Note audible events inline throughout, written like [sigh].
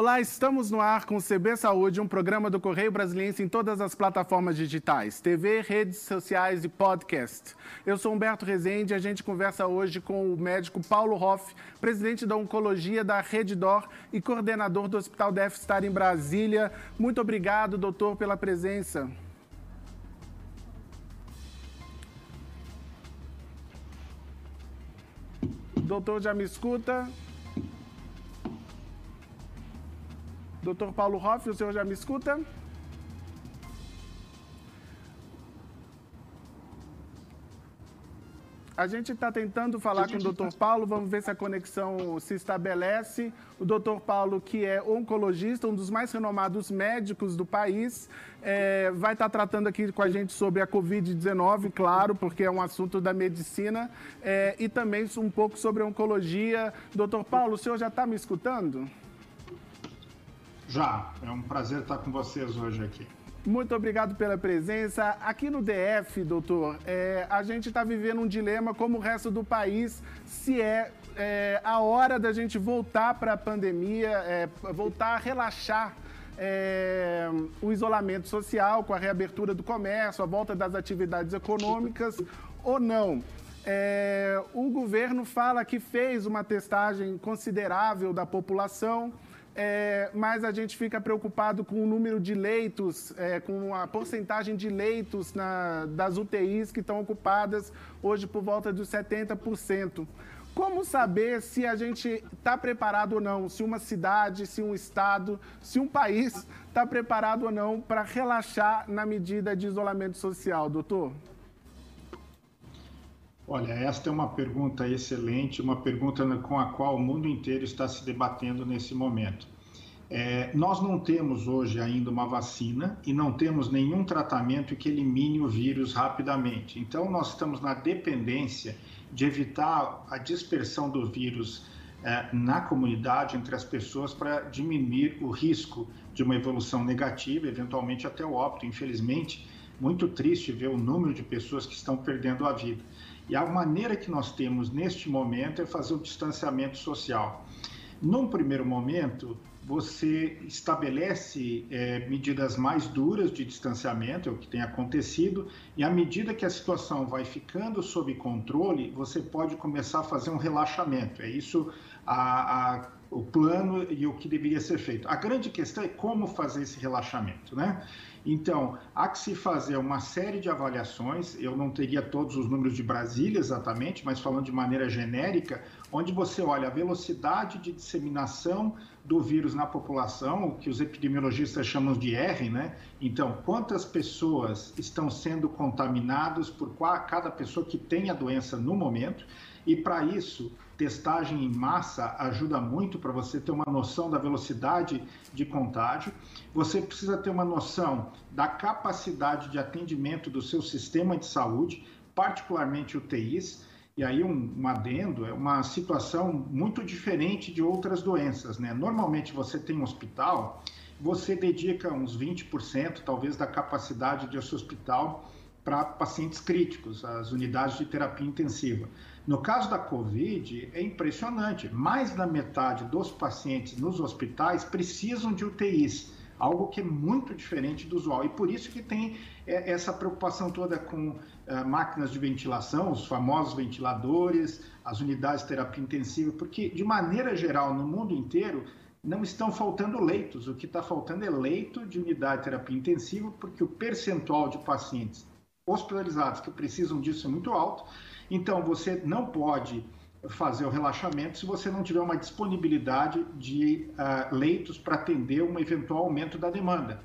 Olá, estamos no ar com o CB Saúde, um programa do Correio Brasiliense em todas as plataformas digitais, TV, redes sociais e podcast. Eu sou Humberto Rezende e a gente conversa hoje com o médico Paulo Hoff, presidente da Oncologia da Reddor e coordenador do Hospital Def Star em Brasília. Muito obrigado, doutor, pela presença. Doutor, já me escuta? Doutor Paulo Hoff, o senhor já me escuta? A gente está tentando falar com o doutor Paulo, vamos ver se a conexão se estabelece. O doutor Paulo, que é oncologista, um dos mais renomados médicos do país, é, vai estar tá tratando aqui com a gente sobre a Covid-19, claro, porque é um assunto da medicina, é, e também um pouco sobre a oncologia. Doutor Paulo, o senhor já está me escutando? Já, é um prazer estar com vocês hoje aqui. Muito obrigado pela presença. Aqui no DF, doutor, é, a gente está vivendo um dilema como o resto do país, se é, é a hora da gente voltar para a pandemia, é, voltar a relaxar é, o isolamento social com a reabertura do comércio, a volta das atividades econômicas ou não. É, o governo fala que fez uma testagem considerável da população é, mas a gente fica preocupado com o número de leitos, é, com a porcentagem de leitos na, das UTIs que estão ocupadas hoje por volta dos 70%. Como saber se a gente está preparado ou não, se uma cidade, se um estado, se um país está preparado ou não para relaxar na medida de isolamento social, doutor? Olha, esta é uma pergunta excelente, uma pergunta com a qual o mundo inteiro está se debatendo nesse momento. É, nós não temos hoje ainda uma vacina e não temos nenhum tratamento que elimine o vírus rapidamente. Então, nós estamos na dependência de evitar a dispersão do vírus é, na comunidade, entre as pessoas, para diminuir o risco de uma evolução negativa, eventualmente até o óbito. Infelizmente, muito triste ver o número de pessoas que estão perdendo a vida. E a maneira que nós temos neste momento é fazer o distanciamento social. Num primeiro momento, você estabelece é, medidas mais duras de distanciamento, é o que tem acontecido, e à medida que a situação vai ficando sob controle, você pode começar a fazer um relaxamento. É isso a, a, o plano e o que deveria ser feito. A grande questão é como fazer esse relaxamento, né? Então, há que se fazer uma série de avaliações, eu não teria todos os números de Brasília exatamente, mas falando de maneira genérica, onde você olha a velocidade de disseminação do vírus na população, o que os epidemiologistas chamam de R, né? Então, quantas pessoas estão sendo contaminadas por cada pessoa que tem a doença no momento, e para isso, testagem em massa ajuda muito para você ter uma noção da velocidade de contágio. Você precisa ter uma noção da capacidade de atendimento do seu sistema de saúde, particularmente UTIs. E aí um, um adendo, é uma situação muito diferente de outras doenças, né? Normalmente você tem um hospital, você dedica uns 20%, talvez, da capacidade desse hospital para pacientes críticos, as unidades de terapia intensiva. No caso da Covid, é impressionante. Mais da metade dos pacientes nos hospitais precisam de UTIs, algo que é muito diferente do usual. E por isso que tem é, essa preocupação toda com uh, máquinas de ventilação, os famosos ventiladores, as unidades de terapia intensiva, porque, de maneira geral, no mundo inteiro, não estão faltando leitos. O que está faltando é leito de unidade de terapia intensiva, porque o percentual de pacientes hospitalizados que precisam disso é muito alto então, você não pode fazer o relaxamento se você não tiver uma disponibilidade de uh, leitos para atender um eventual aumento da demanda.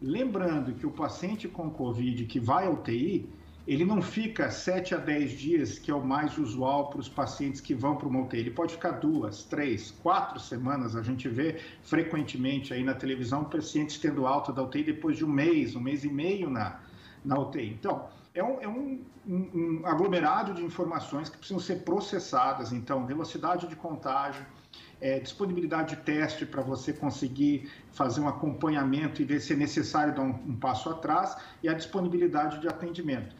Lembrando que o paciente com Covid que vai ao UTI, ele não fica 7 a 10 dias, que é o mais usual para os pacientes que vão para uma UTI. Ele pode ficar duas, três, quatro semanas. A gente vê frequentemente aí na televisão pacientes tendo alta da UTI depois de um mês, um mês e meio na, na UTI. Então, é um, é um, um, aglomerado de informações que precisam ser processadas. Então, velocidade de contágio, é, disponibilidade de teste para você conseguir fazer um acompanhamento e ver se é necessário dar um, um, passo atrás, e a disponibilidade de atendimento.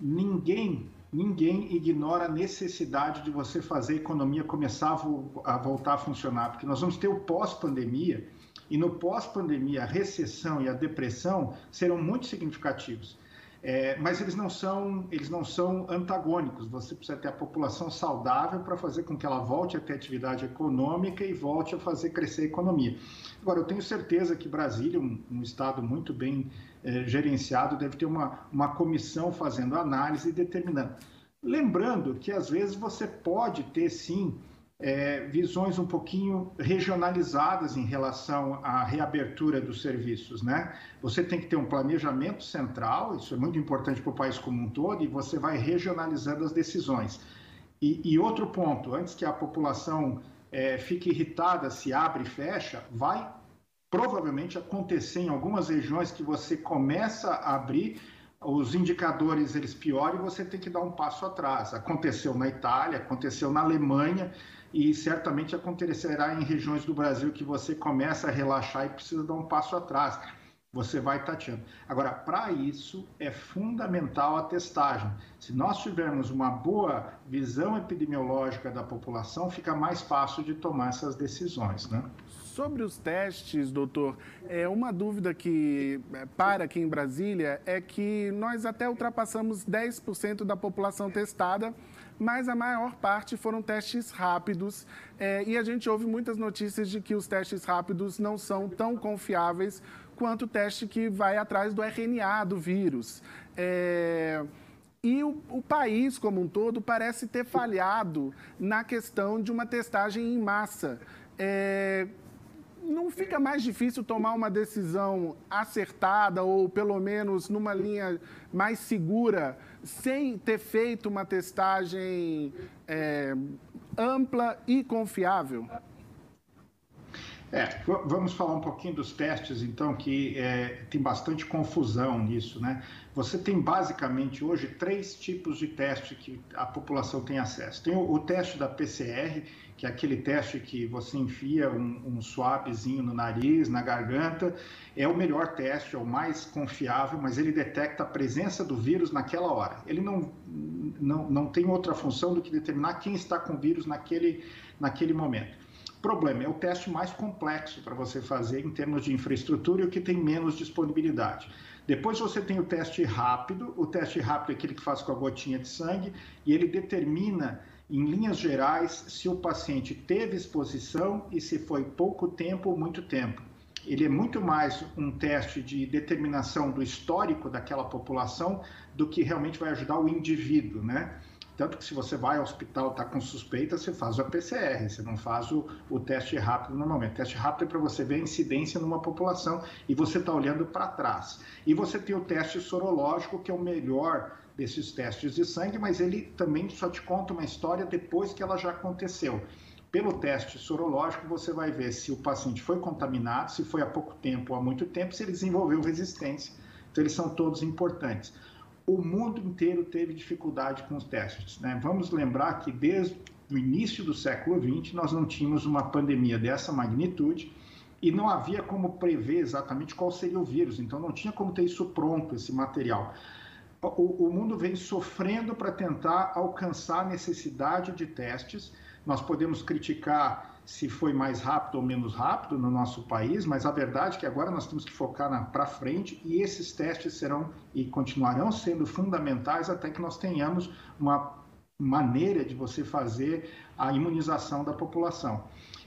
Ninguém ninguém ignora a necessidade de você fazer a economia começar a, vo a voltar a funcionar, porque nós vamos ter o pós-pandemia, e no pós-pandemia a recessão e a depressão serão muito significativos. É, mas eles não são eles não são antagônicos. Você precisa ter a população saudável para fazer com que ela volte a ter atividade econômica e volte a fazer crescer a economia. Agora, eu tenho certeza que Brasília, um, um estado muito bem é, gerenciado, deve ter uma, uma comissão fazendo análise e determinando. Lembrando que às vezes você pode ter sim é, visões um pouquinho regionalizadas em relação à reabertura dos serviços, né? Você tem que ter um planejamento central, isso é muito importante para o país como um todo, e você vai regionalizando as decisões. E, e outro ponto, antes que a população é, fique irritada se abre e fecha, vai provavelmente acontecer em algumas regiões que você começa a abrir os indicadores eles pioram e você tem que dar um passo atrás. Aconteceu na Itália, aconteceu na Alemanha, e certamente acontecerá em regiões do Brasil que você começa a relaxar e precisa dar um passo atrás. Você vai tateando. Agora, para isso é fundamental a testagem. Se nós tivermos uma boa visão epidemiológica da população, fica mais fácil de tomar essas decisões, né? Sobre os testes, doutor, é uma dúvida que é, para aqui em Brasília é que nós até ultrapassamos 10% da população testada mas a maior parte foram testes rápidos. É, e a gente ouve muitas notícias de que os testes rápidos não são tão confiáveis quanto o teste que vai atrás do RNA do vírus. É, e o, o, país como um todo parece ter falhado na questão de uma testagem em massa. É, não fica mais difícil tomar uma decisão acertada ou pelo menos numa linha mais segura sem ter feito uma testagem é, ampla e confiável? É, vamos falar um pouquinho dos testes, então, que é, tem bastante confusão nisso, né? Você tem basicamente hoje três tipos de teste que a população tem acesso. Tem o, o teste da PCR, que é aquele teste que você enfia um, um no nariz, na garganta, é o melhor teste, é o mais confiável, mas ele detecta a presença do vírus naquela hora. Ele não, não, não tem outra função do que determinar quem está com o vírus naquele, naquele momento. Problema é o teste mais complexo para você fazer em termos de infraestrutura e o que tem menos disponibilidade. Depois você tem o teste rápido. O teste rápido é aquele que faz com a gotinha de sangue e ele determina em linhas gerais, se o paciente teve exposição e se foi pouco tempo ou muito tempo. Ele é muito mais um teste de determinação do histórico daquela população do que realmente vai ajudar o indivíduo, né? Tanto que se você vai ao hospital, está com suspeita, você faz o PCR, você não faz o, o teste rápido normalmente. O teste rápido é para você ver a incidência numa população e você está olhando para trás. E você tem o teste sorológico, que é o melhor desses testes de sangue, mas ele também só te conta uma história depois que ela já aconteceu. Pelo teste sorológico, você vai ver se o paciente foi contaminado, se foi há pouco tempo ou há muito tempo, se ele desenvolveu resistência. Então, eles são todos importantes. O mundo inteiro teve dificuldade com os testes. Né? Vamos lembrar que desde o início do século XX, nós não tínhamos uma pandemia dessa magnitude e não havia como prever exatamente qual seria o vírus, então não tinha como ter isso pronto, esse material o, o mundo vem sofrendo para tentar alcançar a necessidade de testes. Nós podemos criticar se foi mais rápido ou menos rápido no nosso país, mas a verdade é que agora nós temos que focar para frente e esses testes serão e continuarão sendo fundamentais até que nós tenhamos uma maneira de você fazer a imunização da população.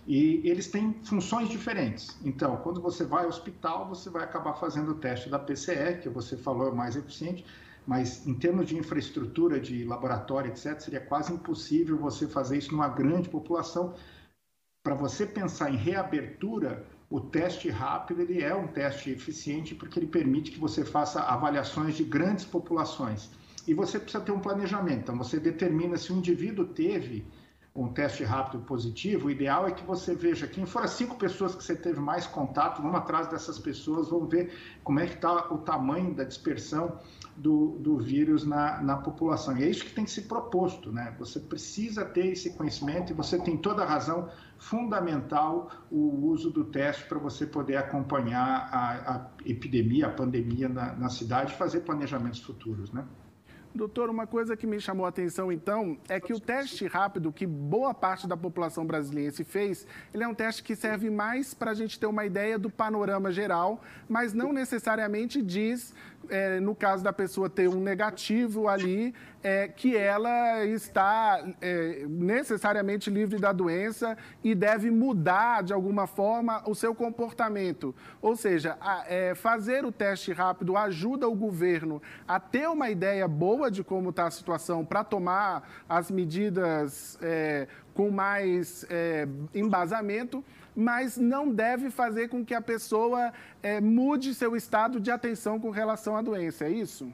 E eles têm funções diferentes. Então, quando você vai ao hospital, você vai acabar fazendo o teste da PCR, que você falou é mais eficiente, mas em termos de infraestrutura, de laboratório, etc., seria quase impossível você fazer isso numa grande população. Para você pensar em reabertura, o teste rápido ele é um teste eficiente porque ele permite que você faça avaliações de grandes populações. E você precisa ter um planejamento. Então, você determina se o indivíduo teve um teste rápido positivo, o ideal é que você veja quem foram as cinco pessoas que você teve mais contato, vamos atrás dessas pessoas, vamos ver como é que está o tamanho da dispersão do, do vírus na, na população. E é isso que tem que ser proposto, né? Você precisa ter esse conhecimento e você tem toda a razão fundamental o uso do teste para você poder acompanhar a, a epidemia, a pandemia na, na cidade e fazer planejamentos futuros, né? Doutor, uma coisa que me chamou a atenção, então, é que o teste rápido que boa parte da população brasileira fez, ele é um teste que serve mais para a gente ter uma ideia do panorama geral, mas não necessariamente diz é, no caso da pessoa ter um negativo ali, é, que ela está é, necessariamente livre da doença e deve mudar de alguma forma o seu comportamento. Ou seja, a, é, fazer o teste rápido ajuda o governo a ter uma ideia boa de como está a situação para tomar as medidas é, com mais é, embasamento mas não deve fazer com que a pessoa é, mude seu estado de atenção com relação à doença, é isso?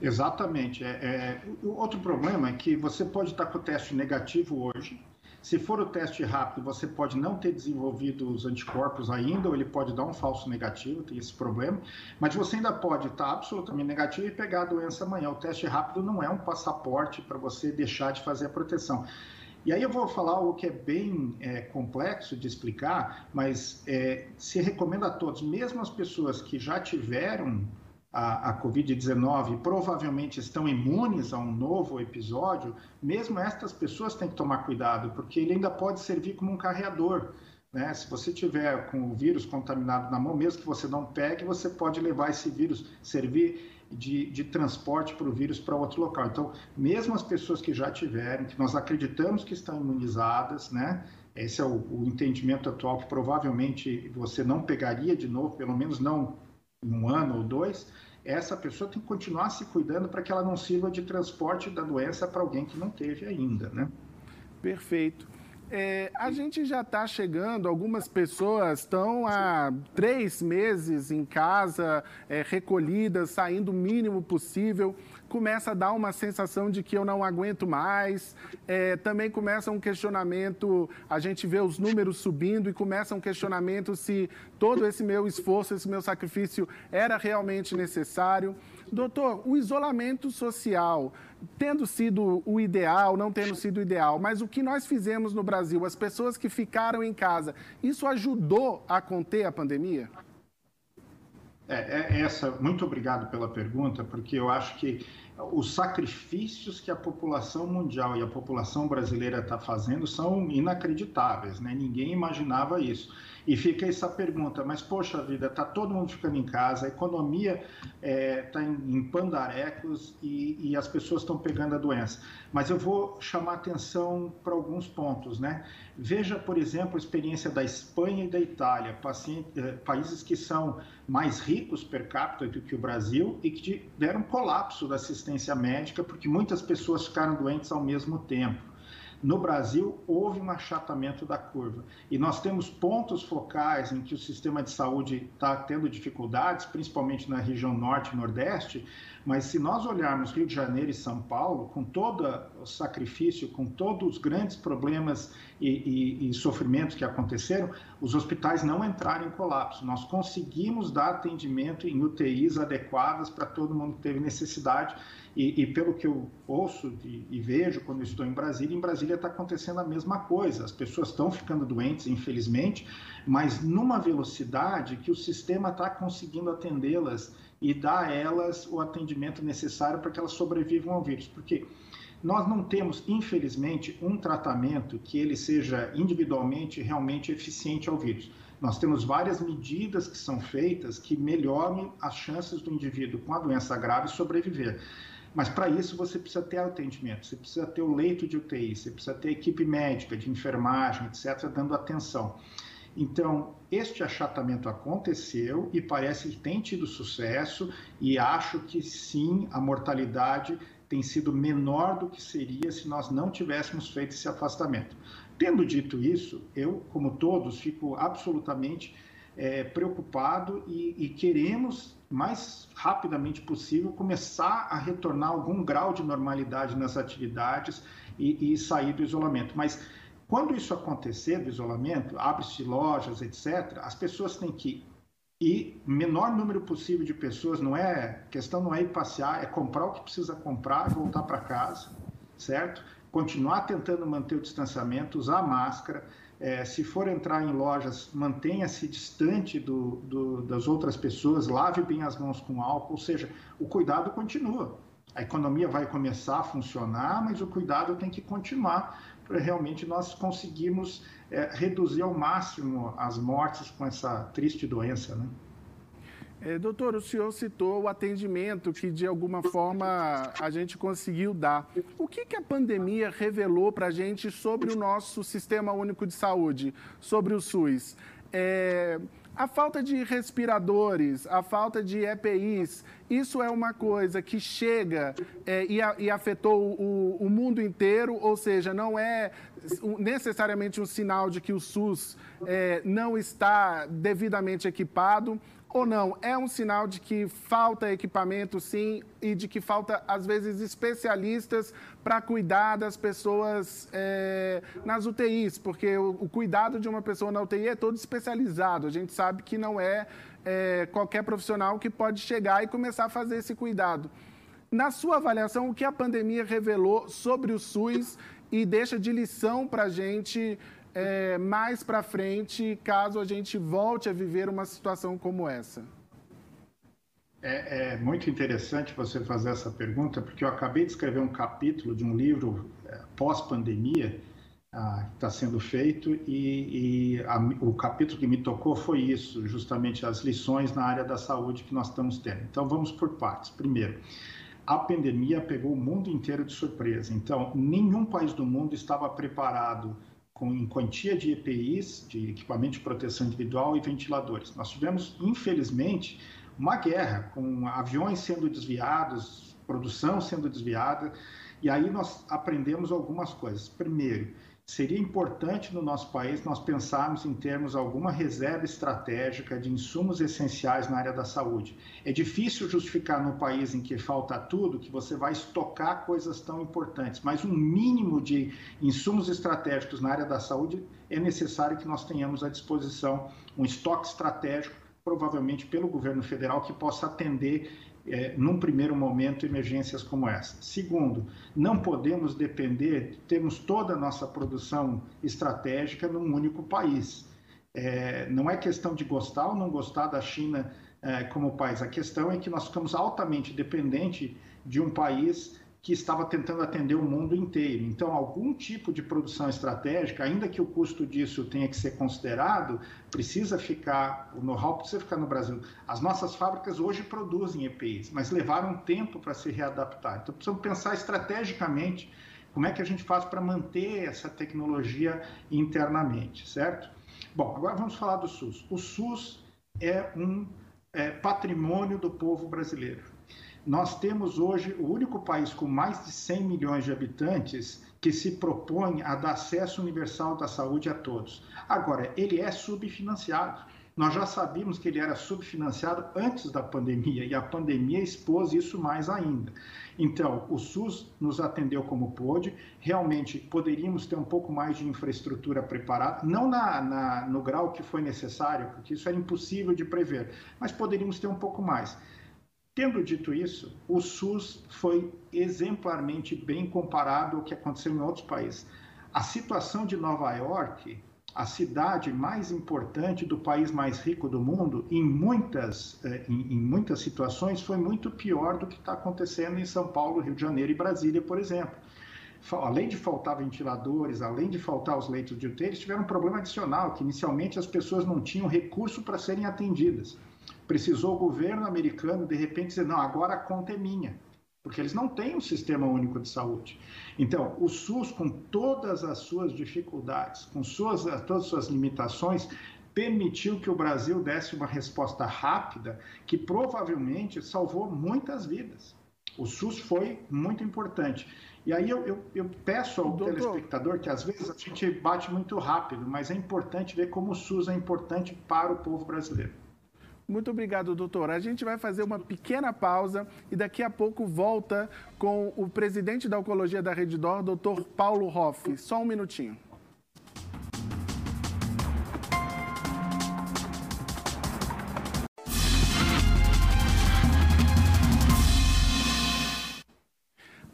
Exatamente. É, é, outro problema é que você pode estar com o teste negativo hoje. Se for o teste rápido, você pode não ter desenvolvido os anticorpos ainda, ou ele pode dar um falso negativo, tem esse problema. Mas você ainda pode estar absolutamente negativo e pegar a doença amanhã. O teste rápido não é um passaporte para você deixar de fazer a proteção. E aí eu vou falar algo que é bem é, complexo de explicar, mas é, se recomenda a todos, mesmo as pessoas que já tiveram a, a Covid-19 e provavelmente estão imunes a um novo episódio, mesmo estas pessoas têm que tomar cuidado, porque ele ainda pode servir como um carreador. Né? Se você tiver com o vírus contaminado na mão, mesmo que você não pegue, você pode levar esse vírus, servir de, de transporte para o vírus para outro local. Então, mesmo as pessoas que já tiveram, que nós acreditamos que estão imunizadas, né? Esse é o, o entendimento atual que provavelmente você não pegaria de novo, pelo menos não em um ano ou dois. Essa pessoa tem que continuar se cuidando para que ela não sirva de transporte da doença para alguém que não teve ainda, né? Perfeito. É, a gente já está chegando, algumas pessoas estão há três meses em casa, é, recolhidas, saindo o mínimo possível. Começa a dar uma sensação de que eu não aguento mais. É, também começa um questionamento, a gente vê os números subindo e começa um questionamento se todo esse meu esforço, esse meu sacrifício era realmente necessário. Doutor, o isolamento social, tendo sido o ideal, não tendo sido o ideal, mas o que nós fizemos no Brasil, as pessoas que ficaram em casa, isso ajudou a conter a pandemia? É, é essa. Muito obrigado pela pergunta, porque eu acho que os sacrifícios que a população mundial e a população brasileira está fazendo são inacreditáveis, né? Ninguém imaginava isso. E fica essa pergunta, mas poxa vida, está todo mundo ficando em casa, a economia está é, tá em, em, pandarecos e, e as pessoas estão pegando a doença. Mas eu vou chamar atenção para alguns pontos, né? Veja, por exemplo, a experiência da Espanha e da Itália, eh, países que são mais ricos per capita do que o Brasil e que tiveram colapso da assistência médica porque muitas pessoas ficaram doentes ao mesmo tempo. No Brasil, houve um achatamento da curva. E nós temos pontos focais em que o sistema de saúde está tendo dificuldades, principalmente na região norte e nordeste, mas se nós olharmos Rio de Janeiro e São Paulo, com todo o sacrifício, com todos os grandes problemas e, e, e, sofrimentos que aconteceram, os hospitais não entraram em colapso. Nós conseguimos dar atendimento em UTIs adequadas para todo mundo que teve necessidade. E, e pelo que eu ouço e, vejo quando estou em Brasília, em Brasília está acontecendo a mesma coisa. As pessoas estão ficando doentes, infelizmente, mas numa velocidade que o sistema está conseguindo atendê-las e dar a elas o atendimento necessário para que elas sobrevivam ao vírus. Porque nós não temos, infelizmente, um tratamento que ele seja individualmente realmente eficiente ao vírus. Nós temos várias medidas que são feitas que melhoram as chances do indivíduo com a doença grave sobreviver. Mas para isso você precisa ter atendimento, você precisa ter o leito de UTI, você precisa ter equipe médica, de enfermagem, etc., dando atenção. Então, este achatamento aconteceu e parece que tem tido sucesso, e acho que sim, a mortalidade tem sido menor do que seria se nós não tivéssemos feito esse afastamento. Tendo dito isso, eu, como todos, fico absolutamente é, preocupado e, e queremos, mais rapidamente possível, começar a retornar algum grau de normalidade nas atividades e, e sair do isolamento. Mas quando isso acontecer do isolamento, abre-se lojas, etc., as pessoas têm que ir, menor número possível de pessoas, não é, questão não é ir passear, é comprar o que precisa comprar e voltar para casa, certo? Continuar tentando manter o distanciamento, usar máscara, é, se for entrar em lojas, mantenha-se distante do, do, das outras pessoas, lave bem as mãos com álcool, ou seja, o cuidado continua. A economia vai começar a funcionar, mas o cuidado tem que continuar para realmente nós conseguirmos é, reduzir ao máximo as mortes com essa triste doença, né? É, doutor, o senhor citou o atendimento que, de alguma forma, a gente conseguiu dar. O que, que a pandemia revelou para a gente sobre o nosso Sistema Único de Saúde, sobre o SUS? É, a falta de respiradores, a falta de EPIs, isso é uma coisa que chega é, e, a, e, afetou o, o, mundo inteiro, ou seja, não é necessariamente um sinal de que o SUS é, não está devidamente equipado ou não? É um sinal de que falta equipamento, sim, e de que falta, às vezes, especialistas para cuidar das pessoas é, nas UTIs, porque o, o, cuidado de uma pessoa na UTI é todo especializado. A gente sabe que não é, é qualquer profissional que pode chegar e começar a fazer esse cuidado. Na sua avaliação, o que a pandemia revelou sobre o SUS e deixa de lição para a gente é, mais para frente, caso a gente volte a viver uma situação como essa? É, é, muito interessante você fazer essa pergunta, porque eu acabei de escrever um capítulo de um livro é, pós-pandemia ah, que está sendo feito e, e a, o capítulo que me tocou foi isso, justamente as lições na área da saúde que nós estamos tendo. Então vamos por partes. Primeiro, a pandemia pegou o mundo inteiro de surpresa. Então nenhum país do mundo estava preparado com em quantia de EPIs, de equipamento de proteção individual e ventiladores. Nós tivemos, infelizmente, uma guerra com aviões sendo desviados, produção sendo desviada, e aí nós aprendemos algumas coisas. Primeiro, seria importante no nosso país nós pensarmos em termos alguma reserva estratégica de insumos essenciais na área da saúde. É difícil justificar no país em que falta tudo que você vai estocar coisas tão importantes, mas um mínimo de insumos estratégicos na área da saúde é necessário que nós tenhamos à disposição um estoque estratégico provavelmente pelo governo federal que possa atender é, num primeiro momento, emergências como essa. Segundo, não podemos depender, temos toda a nossa produção estratégica num único país. É, não é questão de gostar ou não gostar da China é, como país, a questão é que nós ficamos altamente dependentes de um país que estava tentando atender o mundo inteiro. Então, algum tipo de produção estratégica, ainda que o custo disso tenha que ser considerado, precisa ficar, o know-how precisa ficar no Brasil. As nossas fábricas hoje produzem EPIs, mas levaram tempo para se readaptar. Então, precisamos pensar estrategicamente como é que a gente faz para manter essa tecnologia internamente, certo? Bom, agora vamos falar do SUS. O SUS é um é, patrimônio do povo brasileiro nós temos hoje o único país com mais de 100 milhões de habitantes que se propõe a dar acesso universal da saúde a todos. Agora, ele é subfinanciado. Nós já sabíamos que ele era subfinanciado antes da pandemia e a pandemia expôs isso mais ainda. Então, o SUS nos atendeu como pôde. Realmente poderíamos ter um pouco mais de infraestrutura preparada, não na, na, no grau que foi necessário, porque isso era impossível de prever, mas poderíamos ter um pouco mais. Tendo dito isso, o SUS foi exemplarmente bem comparado ao que aconteceu em outros países. A situação de Nova York, a cidade mais importante do país mais rico do mundo, em muitas, eh, em, em muitas situações, foi muito pior do que está acontecendo em São Paulo, Rio de Janeiro e Brasília, por exemplo. Além de faltar ventiladores, além de faltar os leitos de UTI, eles tiveram um problema adicional, que inicialmente as pessoas não tinham recurso para serem atendidas precisou o governo americano de repente dizer: não, agora a conta é minha, porque eles não têm um sistema único de saúde. Então, o SUS, com todas as suas dificuldades, com suas, todas as suas limitações, permitiu que o Brasil desse uma resposta rápida que provavelmente salvou muitas vidas. O SUS foi muito importante. E aí eu, eu, eu peço ao Doutor. telespectador que às vezes a gente bate muito rápido, mas é importante ver como o SUS é importante para o povo brasileiro. Muito obrigado, doutor. A gente vai fazer uma pequena pausa e daqui a pouco volta com o presidente da Oncologia da Rede Dor, doutor Paulo Hoff. Só um minutinho.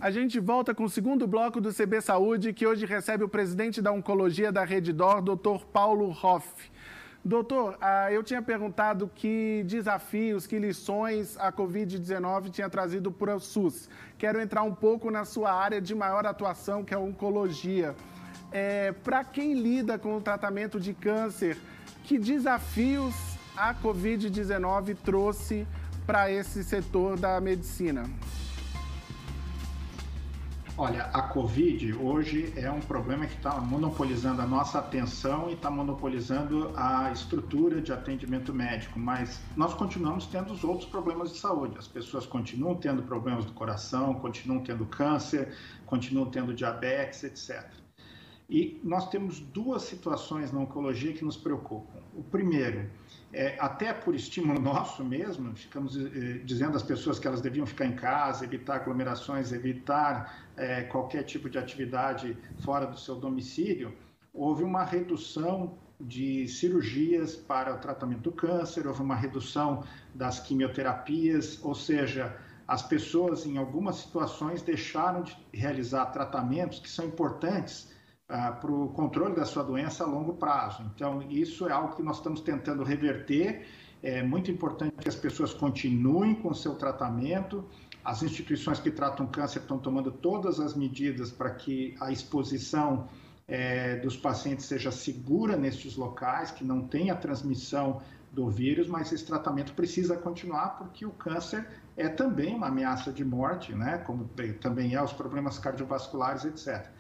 A gente volta com o segundo bloco do CB Saúde, que hoje recebe o presidente da Oncologia da Rede Dor, doutor Paulo Hoff. Doutor, ah, eu tinha perguntado que desafios, que lições a Covid-19 tinha trazido para o SUS. Quero entrar um pouco na sua área de maior atuação, que é a oncologia. É, para quem lida com o tratamento de câncer, que desafios a Covid-19 trouxe para esse setor da medicina? Olha, a Covid hoje é um problema que está monopolizando a nossa atenção e está monopolizando a estrutura de atendimento médico, mas nós continuamos tendo os outros problemas de saúde. As pessoas continuam tendo problemas do coração, continuam tendo câncer, continuam tendo diabetes, etc. E nós temos duas situações na oncologia que nos preocupam. O primeiro é, até por estímulo [laughs] nosso mesmo, ficamos eh, dizendo às pessoas que elas deviam ficar em casa, evitar aglomerações, evitar eh, qualquer tipo de atividade fora do seu domicílio, houve uma redução de cirurgias para o tratamento do câncer, houve uma redução das quimioterapias, ou seja, as pessoas em algumas situações deixaram de realizar tratamentos que são importantes ah, para o controle da sua doença a longo prazo. Então, isso é algo que nós estamos tentando reverter. É muito importante que as pessoas continuem com o seu tratamento. As instituições que tratam câncer estão tomando todas as medidas para que a exposição é, dos pacientes seja segura nestes locais, que não tenha transmissão do vírus, mas esse tratamento precisa continuar porque o câncer é também uma ameaça de morte, né? como também é os problemas cardiovasculares, etc.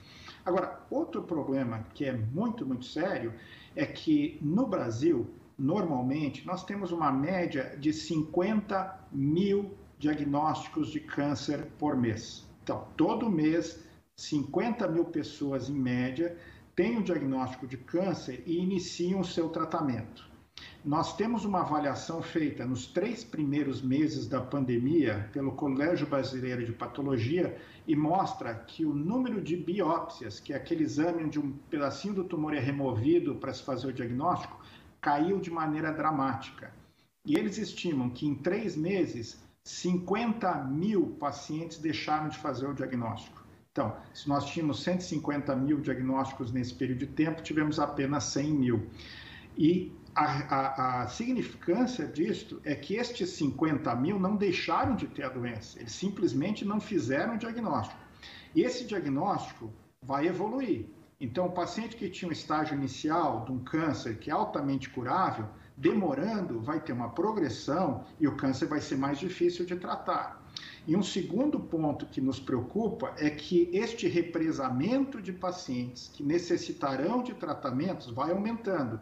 Agora, outro problema que é muito, muito sério é que no Brasil, normalmente, nós temos uma média de 50 mil diagnósticos de câncer por mês. Então, todo mês, 50 mil pessoas em média têm o diagnóstico de câncer e iniciam o seu tratamento. Nós temos uma avaliação feita nos três primeiros meses da pandemia pelo Colégio Brasileiro de Patologia e mostra que o número de biópsias, que é aquele exame onde um pedacinho do tumor é removido para se fazer o diagnóstico, caiu de maneira dramática. E eles estimam que em três meses, 50 mil pacientes deixaram de fazer o diagnóstico. Então, se nós tínhamos 150 mil diagnósticos nesse período de tempo, tivemos apenas 100 mil. E a, a, a, significância disto é que estes 50 mil não deixaram de ter a doença, eles simplesmente não fizeram o diagnóstico. E esse diagnóstico vai evoluir. Então, o paciente que tinha um estágio inicial de um câncer que é altamente curável, demorando, vai ter uma progressão e o câncer vai ser mais difícil de tratar. E um segundo ponto que nos preocupa é que este represamento de pacientes que necessitarão de tratamentos vai aumentando.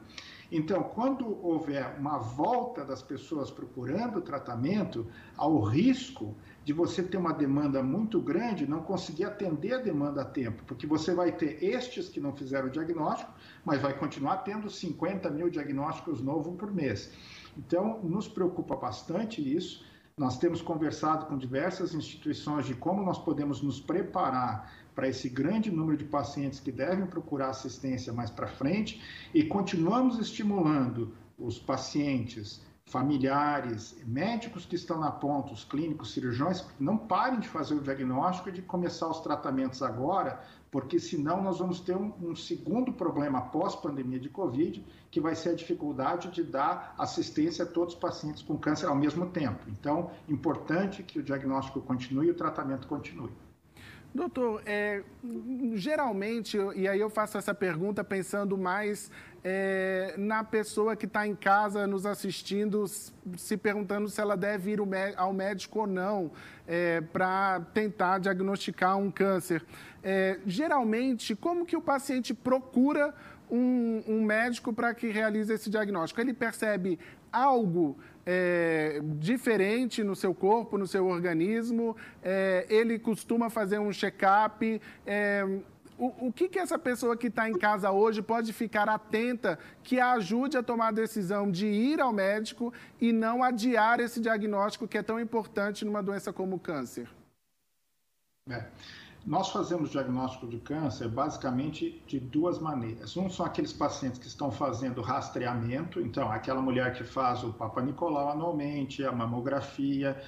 Então, quando houver uma volta das pessoas procurando tratamento, há o risco de você ter uma demanda muito grande não conseguir atender a demanda a tempo, porque você vai ter estes que não fizeram o diagnóstico, mas vai continuar tendo 50 mil diagnósticos novos por mês. Então, nos preocupa bastante isso. Nós temos conversado com diversas instituições de como nós podemos nos preparar para esse grande número de pacientes que devem procurar assistência mais para frente e continuamos estimulando os pacientes, familiares, médicos que estão na ponta, os clínicos, cirurgiões, não parem de fazer o diagnóstico e de começar os tratamentos agora, porque senão nós vamos ter um, um segundo problema pós-pandemia de Covid, que vai ser a dificuldade de dar assistência a todos os pacientes com câncer ao mesmo tempo. Então, importante que o diagnóstico continue e o tratamento continue. Doutor, é, geralmente, e aí eu faço essa pergunta pensando mais é, na pessoa que está em casa nos assistindo, se perguntando se ela deve ir ao médico ou não é, para tentar diagnosticar um câncer. É, geralmente, como que o paciente procura um, um médico para que realize esse diagnóstico? Ele percebe algo é, diferente no seu corpo, no seu organismo, é, ele costuma fazer um check-up. É, o, o, que, que essa pessoa que está em casa hoje pode ficar atenta que a ajude a tomar a decisão de ir ao médico e não adiar esse diagnóstico que é tão importante numa doença como o câncer? É. Nós fazemos diagnóstico de câncer basicamente de duas maneiras. Um são aqueles pacientes que estão fazendo rastreamento, então aquela mulher que faz o Papa Nicolau anualmente, a mamografia,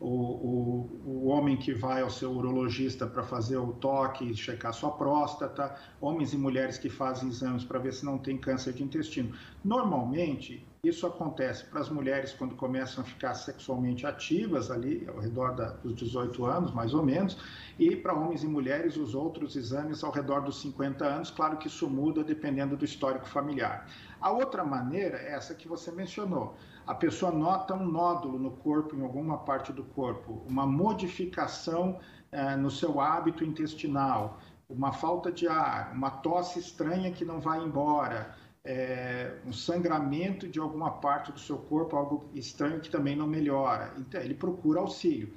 o, o, o homem que vai ao seu urologista para fazer o toque, checar sua próstata, homens e mulheres que fazem exames para ver se não tem câncer de intestino. Normalmente, isso acontece para as mulheres quando começam a ficar sexualmente ativas ali ao redor da, dos 18 anos, mais ou menos, e para homens e mulheres os outros exames ao redor dos 50 anos. Claro que isso muda dependendo do histórico familiar. A outra maneira é essa que você mencionou. A pessoa nota um nódulo no corpo, em alguma parte do corpo, uma modificação eh, no seu hábito intestinal, uma falta de ar, uma tosse estranha que não vai embora, é, um sangramento de alguma parte do seu corpo, algo estranho que também não melhora. Então, ele procura auxílio.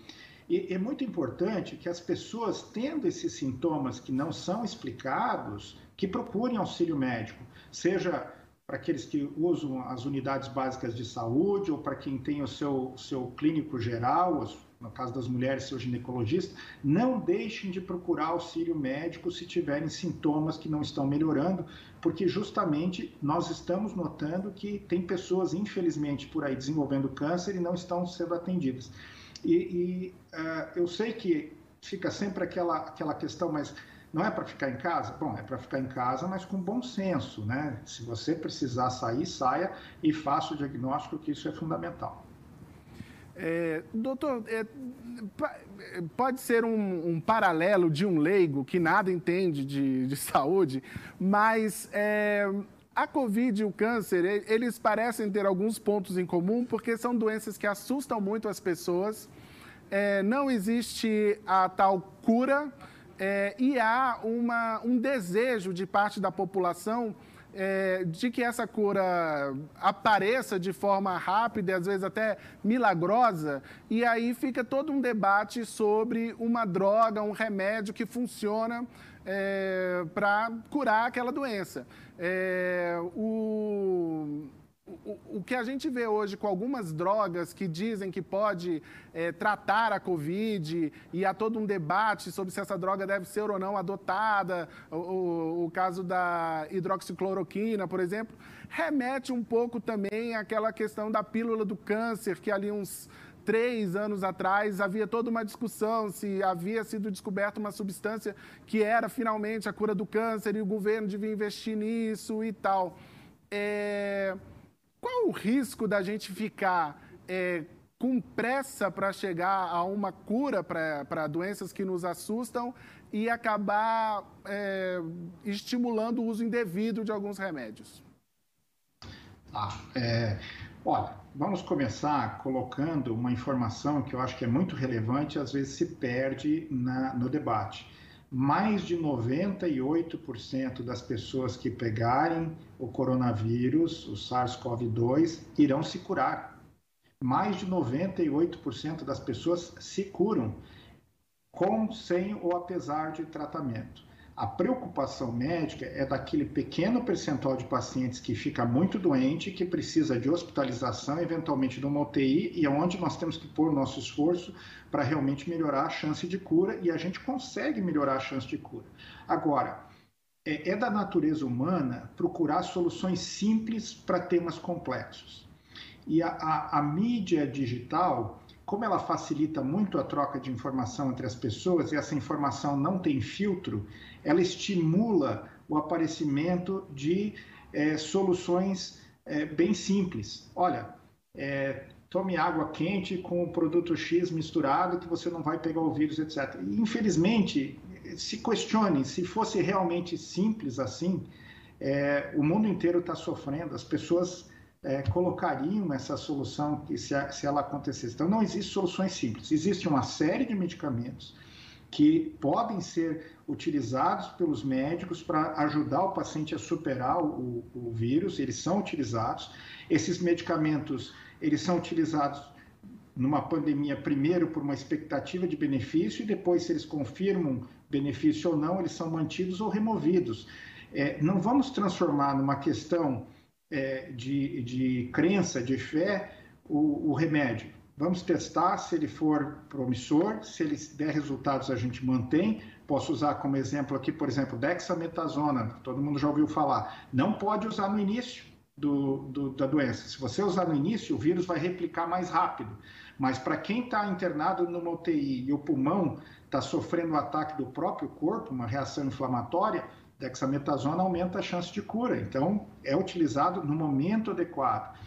E é muito importante que as pessoas, tendo esses sintomas que não são explicados, que procurem auxílio médico, seja para aqueles que usam as unidades básicas de saúde ou para quem tem o seu, seu clínico geral, no caso das mulheres, seu ginecologista, não deixem de procurar auxílio médico se tiverem sintomas que não estão melhorando, porque justamente nós estamos notando que tem pessoas, infelizmente, por aí desenvolvendo câncer e não estão sendo atendidas. E, e uh, eu sei que fica sempre aquela, aquela questão, mas não é para ficar em casa? Bom, é para ficar em casa, mas com bom senso, né? Se você precisar sair, saia e faça o diagnóstico, que isso é fundamental. É, doutor, é, pode ser um, um, paralelo de um leigo que nada entende de, de saúde, mas é, a Covid e o câncer, eles parecem ter alguns pontos em comum, porque são doenças que assustam muito as pessoas. É, não existe a tal cura é, e há uma, um desejo de parte da população é, de que essa cura apareça de forma rápida e às vezes até milagrosa, e aí fica todo um debate sobre uma droga, um remédio que funciona é, para curar aquela doença. É, o o, que a gente vê hoje com algumas drogas que dizem que pode é, tratar a Covid e há todo um debate sobre se essa droga deve ser ou não adotada, o, o, o caso da hidroxicloroquina, por exemplo, remete um pouco também àquela questão da pílula do câncer, que ali uns três anos atrás havia toda uma discussão se havia sido descoberta uma substância que era finalmente a cura do câncer e o governo devia investir nisso e tal. É... Qual o risco da gente ficar é, com pressa para chegar a uma cura para doenças que nos assustam e acabar é, estimulando o uso indevido de alguns remédios? Ah, é, olha, vamos começar colocando uma informação que eu acho que é muito relevante e às vezes se perde na, no debate mais de 98% das pessoas que pegarem o coronavírus, o SARS-CoV-2, irão se curar. Mais de 98% das pessoas se curam, com, sem ou apesar de tratamento. A preocupação médica é daquele pequeno percentual de pacientes que fica muito doente, que precisa de hospitalização, eventualmente de uma UTI, e é onde nós temos que pôr nosso esforço para realmente melhorar a chance de cura, e a gente consegue melhorar a chance de cura. Agora, é, é da natureza humana procurar soluções simples para temas complexos. E a, a, a mídia digital como ela facilita muito a troca de informação entre as pessoas e essa informação não tem filtro, ela estimula o aparecimento de é, soluções é, bem simples. Olha, é, tome água quente com o produto X misturado que você não vai pegar o vírus, etc. Infelizmente, se questione, se fosse realmente simples assim, o mundo inteiro está sofrendo, as pessoas é, colocariam essa solução que se, se ela acontecesse. Então, não existe soluções simples. Existe uma série de medicamentos que podem ser utilizados pelos médicos para ajudar o paciente a superar o, o, vírus. Eles são utilizados. Esses medicamentos eles são utilizados numa pandemia primeiro por uma expectativa de benefício e depois se eles confirmam benefício ou não eles são mantidos ou removidos. É, não vamos transformar numa questão é, de, de crença, de fé, o, o remédio. Vamos testar se ele for promissor, se ele der resultados a gente mantém. Posso usar como exemplo aqui, por exemplo, dexametasona, todo mundo já ouviu falar. Não pode usar no início, do, do, da doença. Se você usar no início, o vírus vai replicar mais rápido. Mas para quem está internado numa UTI e o pulmão está sofrendo o ataque do próprio corpo, uma reação inflamatória, dexametasona aumenta a chance de cura. Então, é utilizado no momento adequado.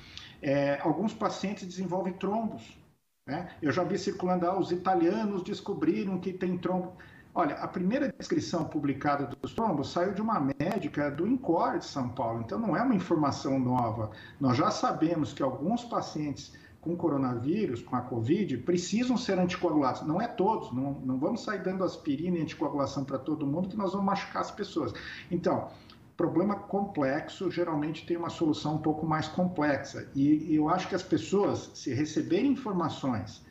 É, alguns pacientes desenvolvem trombos. Né? Eu já vi circulando, ah, os italianos descobriram que tem trombo. Olha, a primeira descrição publicada dos trombos saiu de uma médica do INCOR de São Paulo, então não é uma informação nova. Nós já sabemos que alguns pacientes com coronavírus, com a Covid, precisam ser anticoagulados. Não é todos, não, não vamos sair dando aspirina e anticoagulação para todo mundo, que nós vamos machucar as pessoas. Então, problema complexo geralmente tem uma solução um pouco mais complexa. E, e eu acho que as pessoas, se receberem informações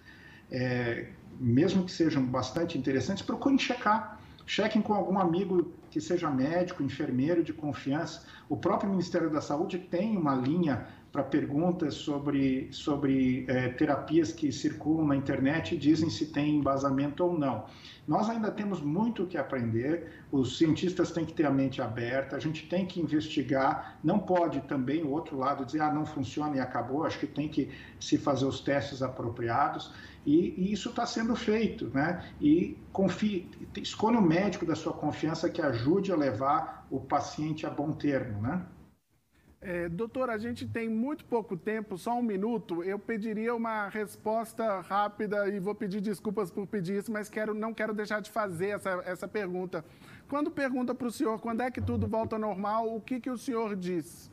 é, mesmo que sejam bastante interessantes, procurem checar. Chequem com algum amigo que seja médico, enfermeiro de confiança. O próprio Ministério da Saúde tem uma linha para perguntas sobre, sobre é, terapias que circulam na internet e dizem se tem embasamento ou não. Nós ainda temos muito o que aprender, os cientistas têm que ter a mente aberta, a gente tem que investigar, não pode também o outro lado dizer, ah, não funciona e acabou, acho que tem que se fazer os testes apropriados. E, e isso está sendo feito, né? E confie, escolha o médico da sua confiança que ajude a levar o paciente a bom termo, né? É, doutor, a gente tem muito pouco tempo, só um minuto. Eu pediria uma resposta rápida e vou pedir desculpas por pedir isso, mas quero, não quero deixar de fazer essa, essa pergunta. Quando pergunta para o senhor quando é que tudo volta ao normal, o que, que o senhor diz?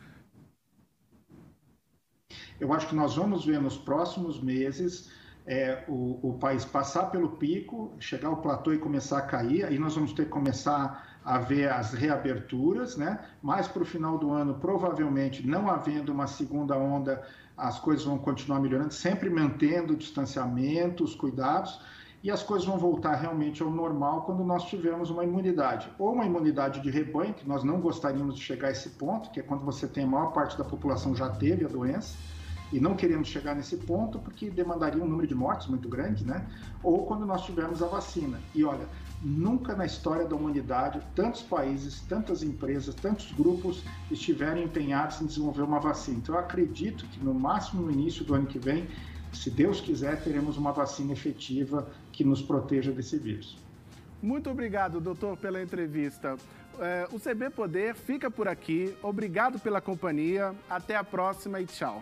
Eu acho que nós vamos ver nos próximos meses é, o, o, país passar pelo pico, chegar ao platô e começar a cair, aí nós vamos ter que começar a ver as reaberturas, né? Mas para o final do ano, provavelmente, não havendo uma segunda onda, as coisas vão continuar melhorando, sempre mantendo o distanciamento, os cuidados, e as coisas vão voltar realmente ao normal quando nós tivermos uma imunidade. Ou uma imunidade de rebanho, que nós não gostaríamos de chegar a esse ponto, que é quando você tem a maior parte da população já teve a doença, e não queremos chegar nesse ponto porque demandaria um número de mortes muito grande, né? Ou quando nós tivermos a vacina. E olha, nunca na história da humanidade tantos países, tantas empresas, tantos grupos estiveram empenhados em desenvolver uma vacina. Então eu acredito que no máximo no início do ano que vem, se Deus quiser, teremos uma vacina efetiva que nos proteja desse vírus. Muito obrigado, doutor, pela entrevista. É, o CB Poder fica por aqui. Obrigado pela companhia. Até a próxima e tchau.